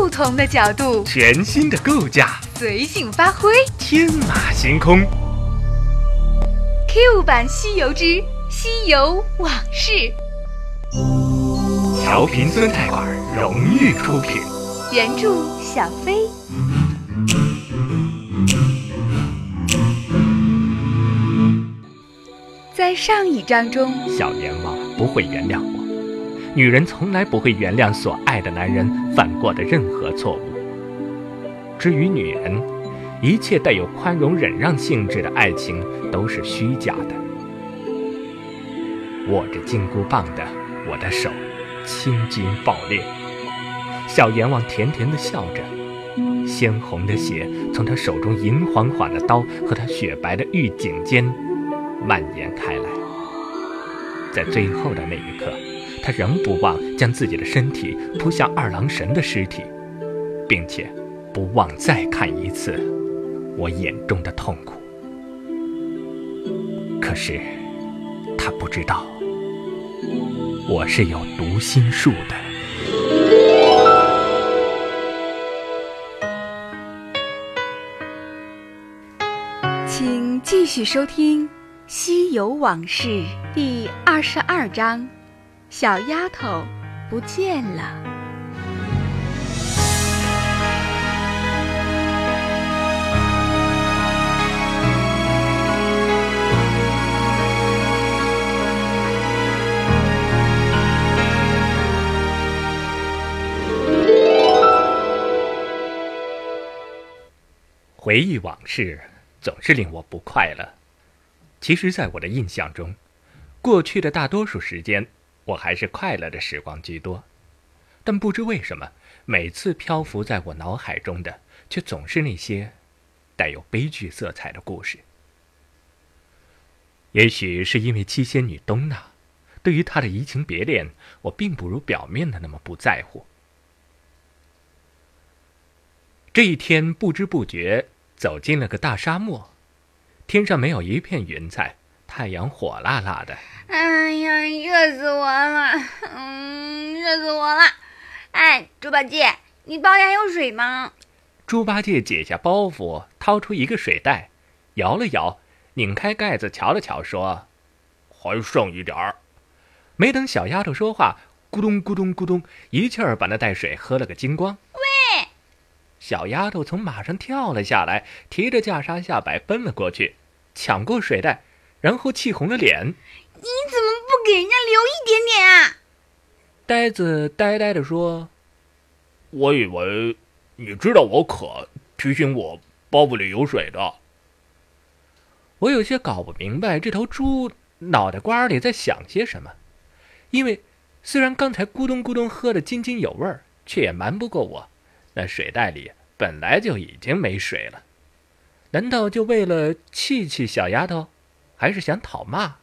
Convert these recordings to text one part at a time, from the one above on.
不同的角度，全新的构架，随性发挥，天马行空。Q 版《西游之西游往事》，调频酸菜馆荣誉出品，原著小飞。在上一章中，小阎王不会原谅我。女人从来不会原谅所爱的男人犯过的任何错误。至于女人，一切带有宽容忍让性质的爱情都是虚假的。握着金箍棒的我的手，青筋爆裂。小阎王甜甜地笑着，鲜红的血从他手中银晃晃的刀和他雪白的玉颈间蔓延开来。在最后的那一刻。他仍不忘将自己的身体扑向二郎神的尸体，并且不忘再看一次我眼中的痛苦。可是他不知道，我是有读心术的。请继续收听《西游往事》第二十二章。小丫头不见了。回忆往事总是令我不快乐。其实，在我的印象中，过去的大多数时间。我还是快乐的时光居多，但不知为什么，每次漂浮在我脑海中的，却总是那些带有悲剧色彩的故事。也许是因为七仙女东娜，对于她的移情别恋，我并不如表面的那么不在乎。这一天不知不觉走进了个大沙漠，天上没有一片云彩，太阳火辣辣的。哎呀，热死我了！嗯，热死我了！哎，猪八戒，你包里还有水吗？猪八戒解下包袱，掏出一个水袋，摇了摇，拧开盖子，瞧了瞧，说：“还剩一点儿。”没等小丫头说话，咕咚咕咚咕咚，一气儿把那袋水喝了个精光。喂！小丫头从马上跳了下来，提着袈裟下摆，奔了过去，抢过水袋，然后气红了脸。你怎么不给人家留一点点啊？呆子呆呆的说：“我以为你知道我渴，提醒我包袱里有水的。”我有些搞不明白这头猪脑袋瓜里在想些什么，因为虽然刚才咕咚咕咚喝的津津有味儿，却也瞒不过我，那水袋里本来就已经没水了。难道就为了气气小丫头，还是想讨骂？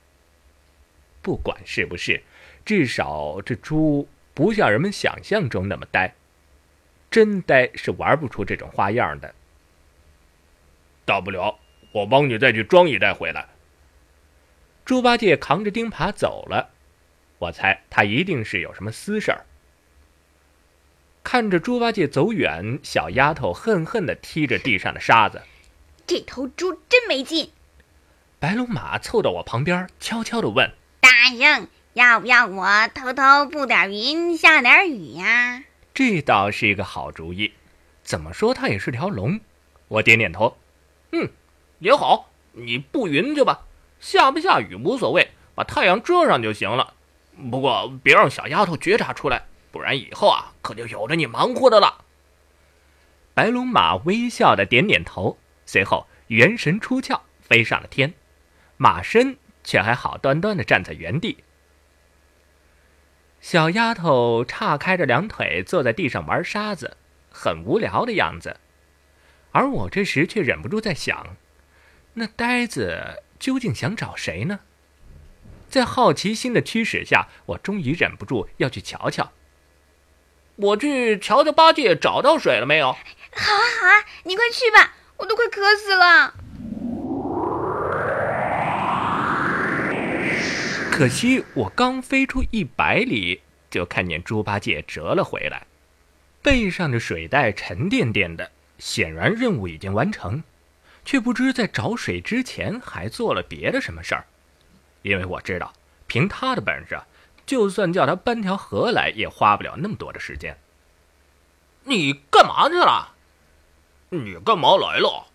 不管是不是，至少这猪不像人们想象中那么呆。真呆是玩不出这种花样的。大不了我帮你再去装一袋回来。猪八戒扛着钉耙走了，我猜他一定是有什么私事儿。看着猪八戒走远，小丫头恨恨地踢着地上的沙子。这头猪真没劲。白龙马凑到我旁边，悄悄地问。大圣，要不要我偷偷布点云，下点雨呀？这倒是一个好主意。怎么说，它也是条龙。我点点头，嗯，也好。你布云去吧，下不下雨无所谓，把太阳遮上就行了。不过别让小丫头觉察出来，不然以后啊，可就有着你忙活的了。白龙马微笑的点点头，随后元神出窍，飞上了天，马身。却还好端端的站在原地。小丫头岔开着两腿坐在地上玩沙子，很无聊的样子。而我这时却忍不住在想：那呆子究竟想找谁呢？在好奇心的驱使下，我终于忍不住要去瞧瞧。我去瞧瞧八戒找到水了没有？好啊好啊，你快去吧，我都快渴死了。可惜我刚飞出一百里，就看见猪八戒折了回来。背上的水袋沉甸甸的，显然任务已经完成，却不知在找水之前还做了别的什么事儿。因为我知道，凭他的本事，就算叫他搬条河来，也花不了那么多的时间。你干嘛去了？你干嘛来了？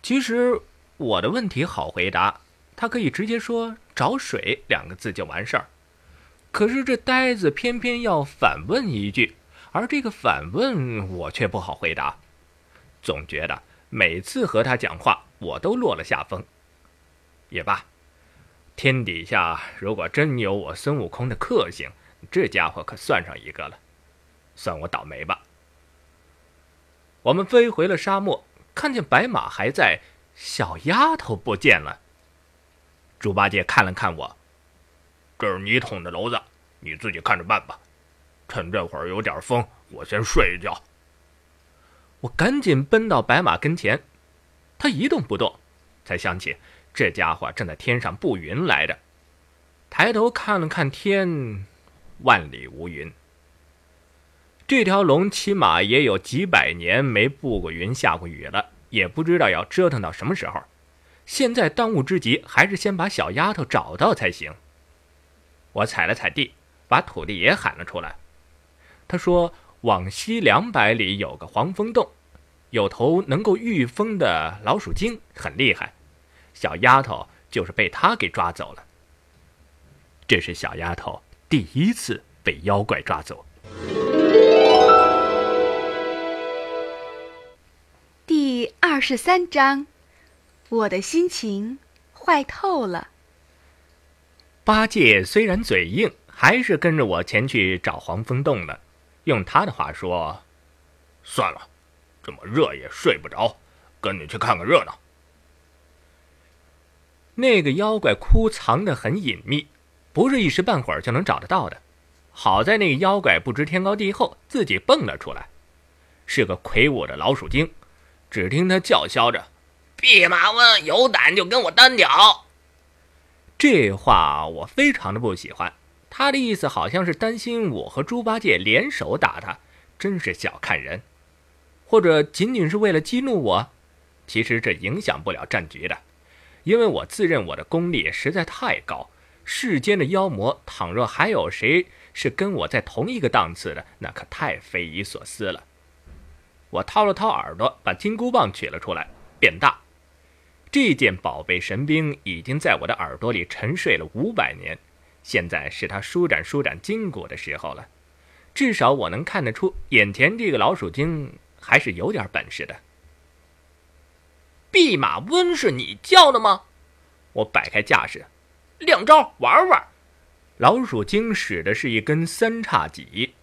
其实我的问题好回答，他可以直接说“找水”两个字就完事儿。可是这呆子偏偏要反问一句，而这个反问我却不好回答。总觉得每次和他讲话，我都落了下风。也罢，天底下如果真有我孙悟空的克星，这家伙可算上一个了。算我倒霉吧。我们飞回了沙漠，看见白马还在，小丫头不见了。猪八戒看了看我。这是你捅的娄子，你自己看着办吧。趁这会儿有点风，我先睡一觉。我赶紧奔到白马跟前，他一动不动，才想起这家伙正在天上布云来着。抬头看了看天，万里无云。这条龙起码也有几百年没布过云、下过雨了，也不知道要折腾到什么时候。现在当务之急还是先把小丫头找到才行。我踩了踩地，把土地爷喊了出来。他说：“往西两百里有个黄风洞，有头能够御风的老鼠精，很厉害。小丫头就是被他给抓走了。这是小丫头第一次被妖怪抓走。”第二十三章，我的心情坏透了。八戒虽然嘴硬，还是跟着我前去找黄风洞了。用他的话说：“算了，这么热也睡不着，跟你去看看热闹。”那个妖怪窟藏得很隐秘，不是一时半会儿就能找得到的。好在那个妖怪不知天高地厚，自己蹦了出来，是个魁梧的老鼠精。只听他叫嚣着：“弼马温有胆就跟我单挑！”这话我非常的不喜欢，他的意思好像是担心我和猪八戒联手打他，真是小看人。或者仅仅是为了激怒我？其实这影响不了战局的，因为我自认我的功力实在太高。世间的妖魔，倘若还有谁是跟我在同一个档次的，那可太匪夷所思了。我掏了掏耳朵，把金箍棒取了出来，变大。这件宝贝神兵已经在我的耳朵里沉睡了五百年，现在是它舒展舒展筋骨的时候了。至少我能看得出，眼前这个老鼠精还是有点本事的。弼马温是你叫的吗？我摆开架势，亮招玩玩。老鼠精使的是一根三叉戟，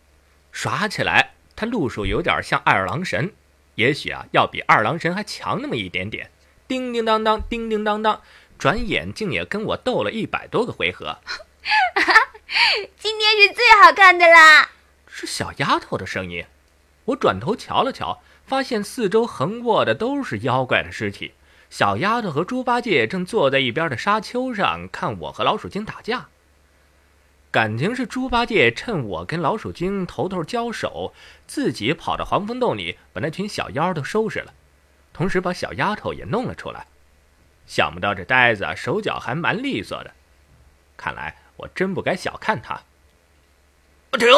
耍起来，他路数有点像二郎神，也许啊，要比二郎神还强那么一点点。叮叮当当，叮叮当当，转眼竟也跟我斗了一百多个回合。今天是最好看的啦！是小丫头的声音。我转头瞧了瞧，发现四周横卧的都是妖怪的尸体。小丫头和猪八戒正坐在一边的沙丘上看我和老鼠精打架。感情是猪八戒趁我跟老鼠精头头交手，自己跑到黄风洞里把那群小妖都收拾了。同时把小丫头也弄了出来，想不到这呆子手脚还蛮利索的，看来我真不该小看他。停！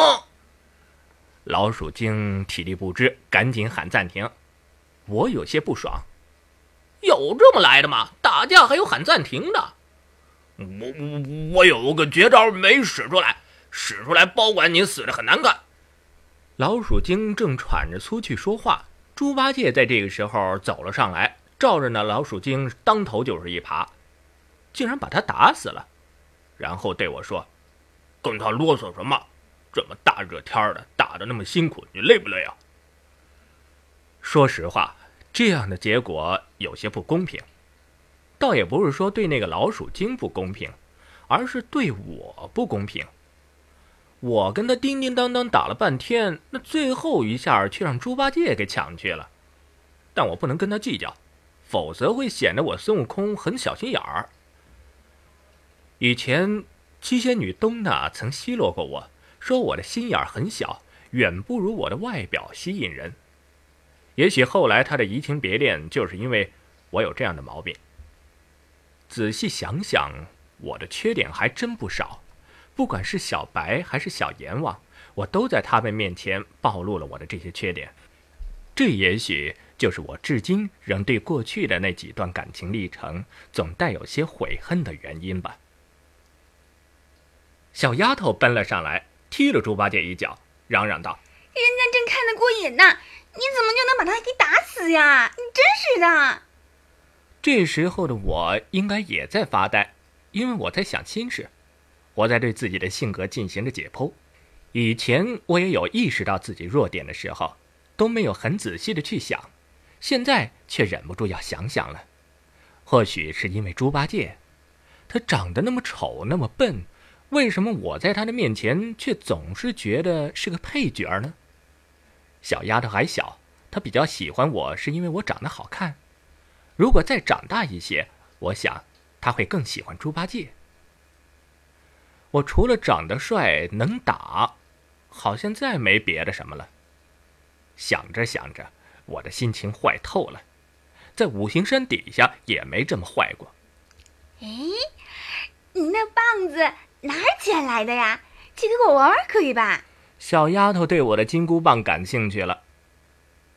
老鼠精体力不支，赶紧喊暂停。我有些不爽，有这么来的吗？打架还有喊暂停的？我我我有个绝招没使出来，使出来保管你死的很难看。老鼠精正喘着粗气说话。猪八戒在这个时候走了上来，照着那老鼠精当头就是一耙，竟然把他打死了，然后对我说：“跟他啰嗦什么？这么大热天的，打的那么辛苦，你累不累啊？”说实话，这样的结果有些不公平，倒也不是说对那个老鼠精不公平，而是对我不公平。我跟他叮叮当当打了半天，那最后一下却让猪八戒给抢去了。但我不能跟他计较，否则会显得我孙悟空很小心眼儿。以前七仙女东娜曾奚落过我，说我的心眼很小，远不如我的外表吸引人。也许后来他的移情别恋，就是因为我有这样的毛病。仔细想想，我的缺点还真不少，不管是小白还是小阎王，我都在他们面前暴露了我的这些缺点。这也许就是我至今仍对过去的那几段感情历程总带有些悔恨的原因吧。小丫头奔了上来，踢了猪八戒一脚，嚷嚷道：“人家正看得过瘾呢，你怎么就能把他给打死呀？你真是的！”这时候的我应该也在发呆，因为我在想心事，我在对自己的性格进行着解剖。以前我也有意识到自己弱点的时候，都没有很仔细的去想，现在却忍不住要想想了。或许是因为猪八戒，他长得那么丑，那么笨。为什么我在他的面前却总是觉得是个配角呢？小丫头还小，她比较喜欢我是因为我长得好看。如果再长大一些，我想她会更喜欢猪八戒。我除了长得帅、能打，好像再没别的什么了。想着想着，我的心情坏透了，在五行山底下也没这么坏过。哎，你那棒子。哪儿捡来的呀？借给我玩玩可以吧？小丫头对我的金箍棒感兴趣了，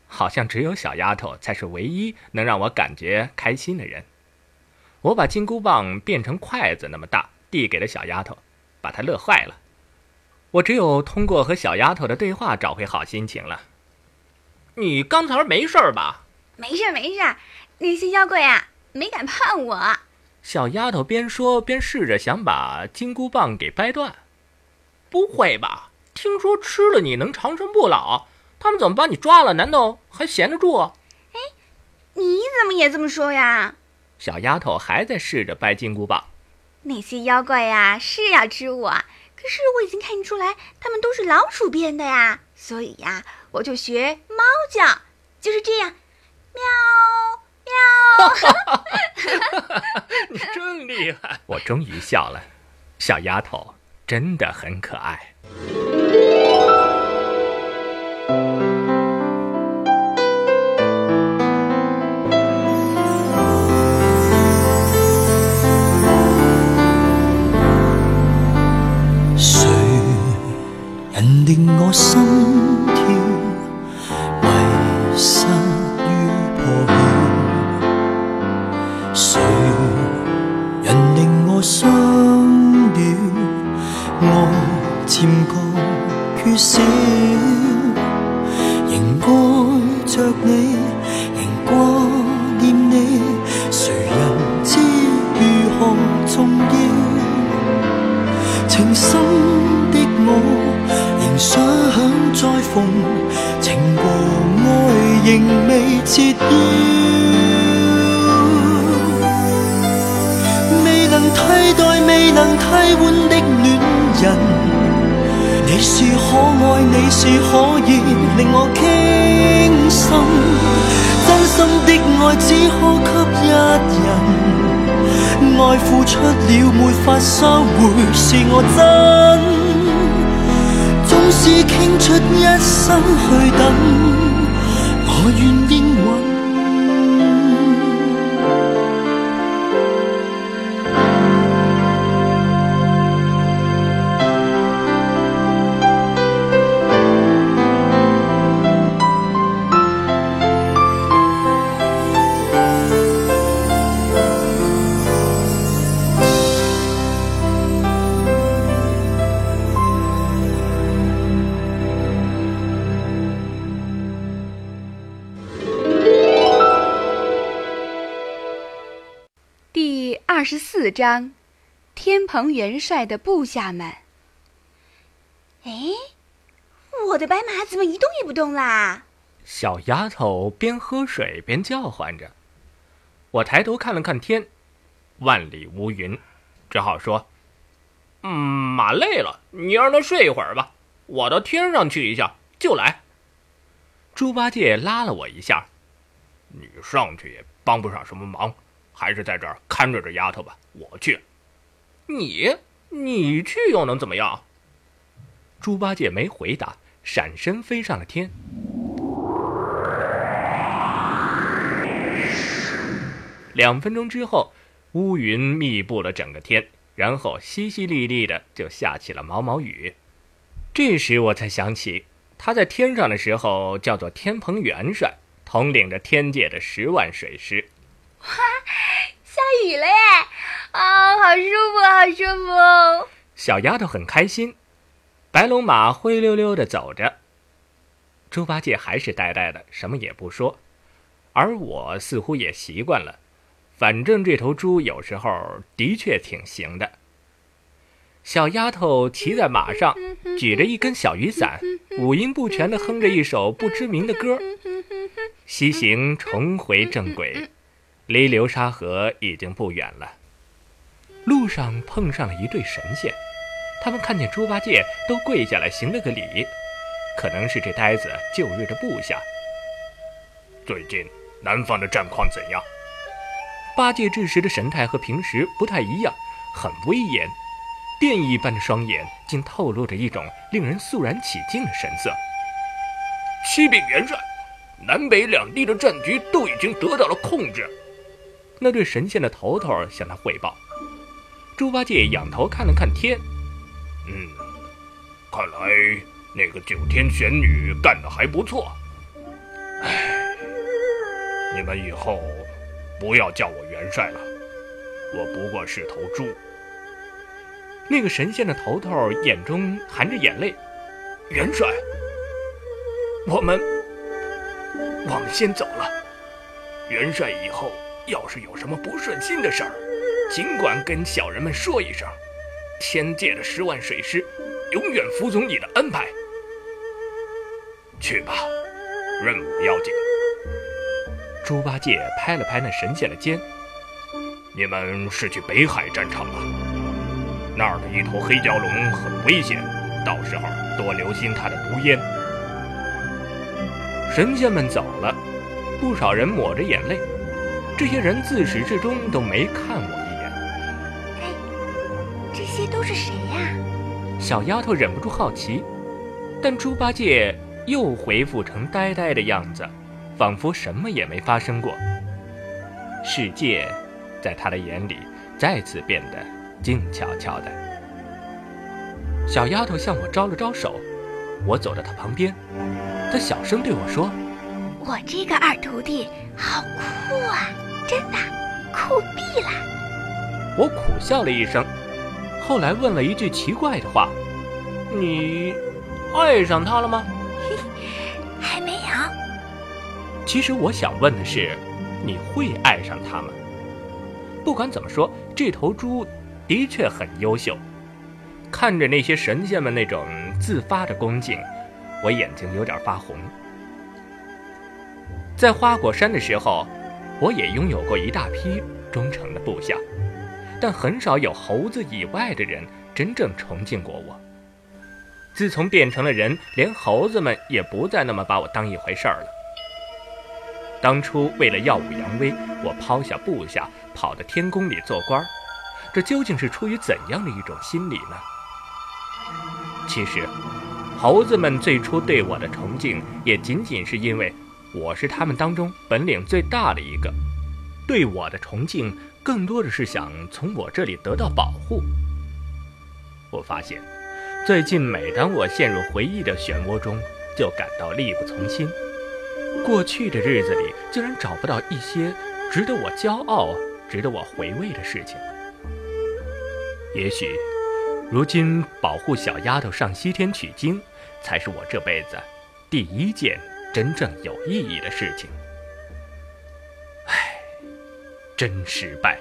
好像只有小丫头才是唯一能让我感觉开心的人。我把金箍棒变成筷子那么大，递给了小丫头，把他乐坏了。我只有通过和小丫头的对话找回好心情了。你刚才没事吧？没事没事，那些妖怪呀没敢碰我。小丫头边说边试着想把金箍棒给掰断，不会吧？听说吃了你能长生不老，他们怎么把你抓了？难道还闲得住？哎，你怎么也这么说呀？小丫头还在试着掰金箍棒。那些妖怪呀是要吃我，可是我已经看出来他们都是老鼠变的呀，所以呀，我就学猫叫，就是这样，喵。喵！你真厉害！我终于笑了，小丫头真的很可爱。替代未能替换的恋人，你是可爱，你是可以令我倾心。真心的爱，只可给一人爱付出了，没法收回。是我真，总是倾出一生去等我愿意。四章，天蓬元帅的部下们。哎，我的白马怎么一动也不动啦？小丫头边喝水边叫唤着。我抬头看了看天，万里无云，只好说：“嗯，马累了，你让它睡一会儿吧。我到天上去一下就来。”猪八戒拉了我一下：“你上去也帮不上什么忙。”还是在这儿看着这丫头吧，我去。你，你去又能怎么样？猪八戒没回答，闪身飞上了天。两分钟之后，乌云密布了整个天，然后淅淅沥沥的就下起了毛毛雨。这时我才想起，他在天上的时候叫做天蓬元帅，统领着天界的十万水师。哇，下雨了耶！啊，好舒服，好舒服！小丫头很开心。白龙马灰溜溜的走着，猪八戒还是呆呆的，什么也不说。而我似乎也习惯了。反正这头猪有时候的确挺行的。小丫头骑在马上，举着一根小雨伞，五音不全的哼着一首不知名的歌。西行重回正轨，离流沙河已经不远了。路上碰上了一对神仙，他们看见猪八戒都跪下来行了个礼，可能是这呆子旧日的部下。最近南方的战况怎样？八戒这时的神态和平时不太一样，很威严，电一般的双眼竟透露着一种令人肃然起敬的神色。启禀元帅，南北两地的战局都已经得到了控制。那对神仙的头头向他汇报。猪八戒仰头看了看天，嗯，看来那个九天玄女干得还不错。唉，你们以后。不要叫我元帅了，我不过是头猪。那个神仙的头头眼中含着眼泪。元帅，我们我们先走了。元帅以后要是有什么不顺心的事儿，尽管跟小人们说一声。天界的十万水师永远服从你的安排。去吧，任务要紧。猪八戒拍了拍那神仙的肩：“你们是去北海战场吗？那儿的一头黑蛟龙很危险，到时候多留心它的毒烟。”神仙们走了，不少人抹着眼泪。这些人自始至终都没看我一眼。哎，这些都是谁呀？小丫头忍不住好奇，但猪八戒又恢复成呆呆的样子。仿佛什么也没发生过。世界，在他的眼里再次变得静悄悄的。小丫头向我招了招手，我走到她旁边，她小声对我说：“我这个二徒弟好酷啊，真的酷毙了。”我苦笑了一声，后来问了一句奇怪的话：“你爱上他了吗？” 还没有其实我想问的是，你会爱上他吗？不管怎么说，这头猪的确很优秀。看着那些神仙们那种自发的恭敬，我眼睛有点发红。在花果山的时候，我也拥有过一大批忠诚的部下，但很少有猴子以外的人真正崇敬过我。自从变成了人，连猴子们也不再那么把我当一回事儿了。当初为了耀武扬威，我抛下部下，跑到天宫里做官这究竟是出于怎样的一种心理呢？其实，猴子们最初对我的崇敬，也仅仅是因为我是他们当中本领最大的一个。对我的崇敬，更多的是想从我这里得到保护。我发现，最近每当我陷入回忆的漩涡中，就感到力不从心。过去的日子里，竟然找不到一些值得我骄傲、值得我回味的事情。也许，如今保护小丫头上西天取经，才是我这辈子第一件真正有意义的事情。唉，真失败。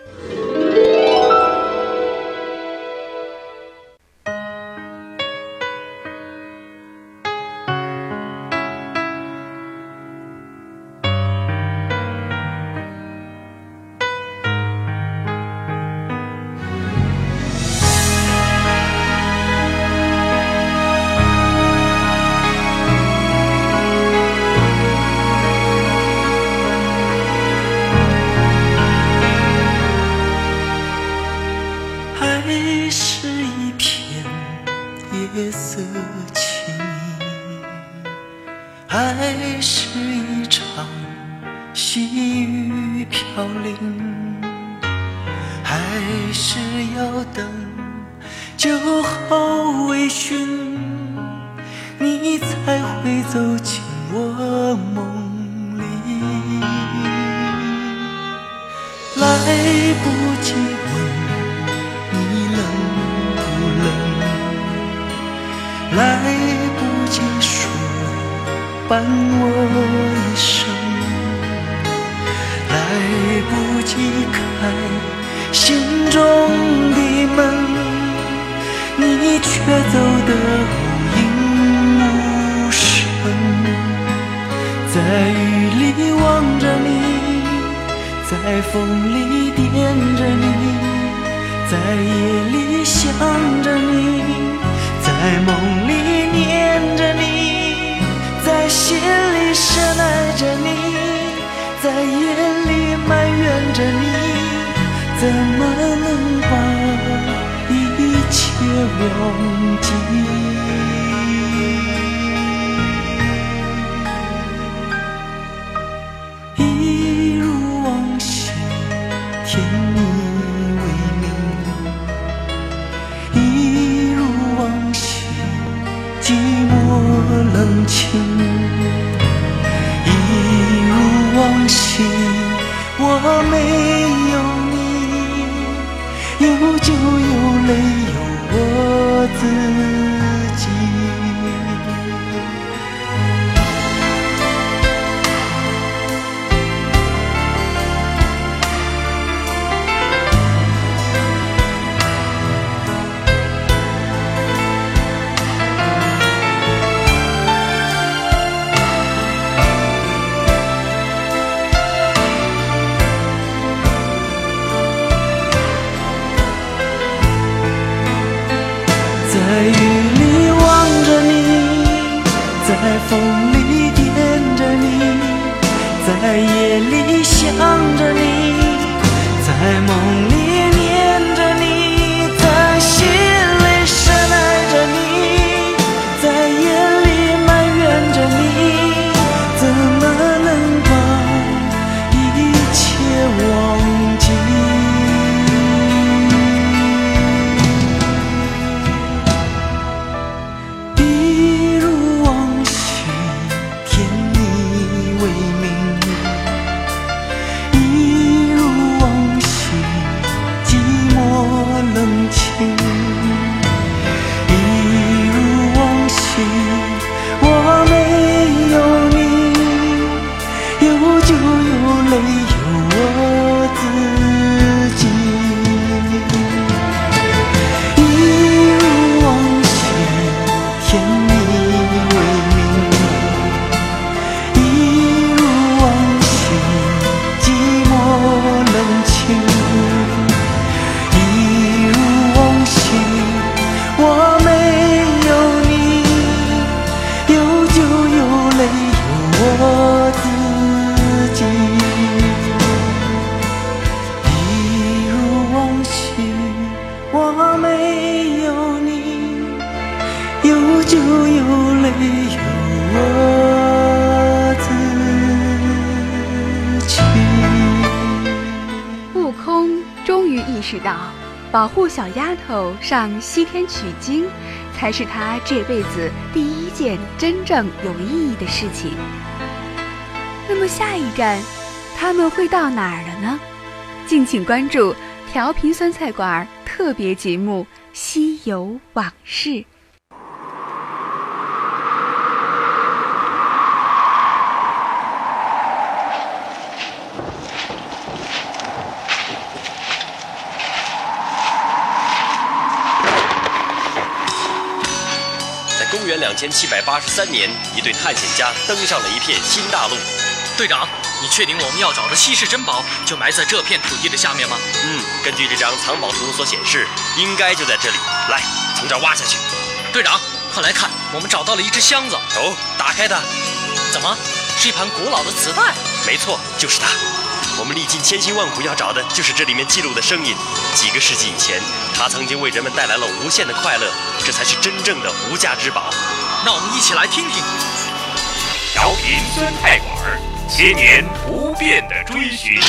来不及说伴我一生，来不及开心中的门，你却走得无影无声，在雨里望着你。在风里惦着你，在夜里想着你，在梦里念着你，在心里深爱着你，在夜里埋怨着你，怎么能把一切忘记？想着你，保护小丫头上西天取经，才是他这辈子第一件真正有意义的事情。那么下一站，他们会到哪儿了呢？敬请关注调频酸菜馆特别节目《西游往事》。公元两千七百八十三年，一对探险家登上了一片新大陆。队长，你确定我们要找的稀世珍宝就埋在这片土地的下面吗？嗯，根据这张藏宝图所显示，应该就在这里。来，从这儿挖下去。队长，快来看，我们找到了一只箱子。哦，打开它。怎么，是一盘古老的磁带？没错，就是它。我们历尽千辛万苦要找的就是这里面记录的声音。几个世纪以前，它曾经为人们带来了无限的快乐，这才是真正的无价之宝。那我们一起来听听。调频酸菜馆，千年不变的追寻。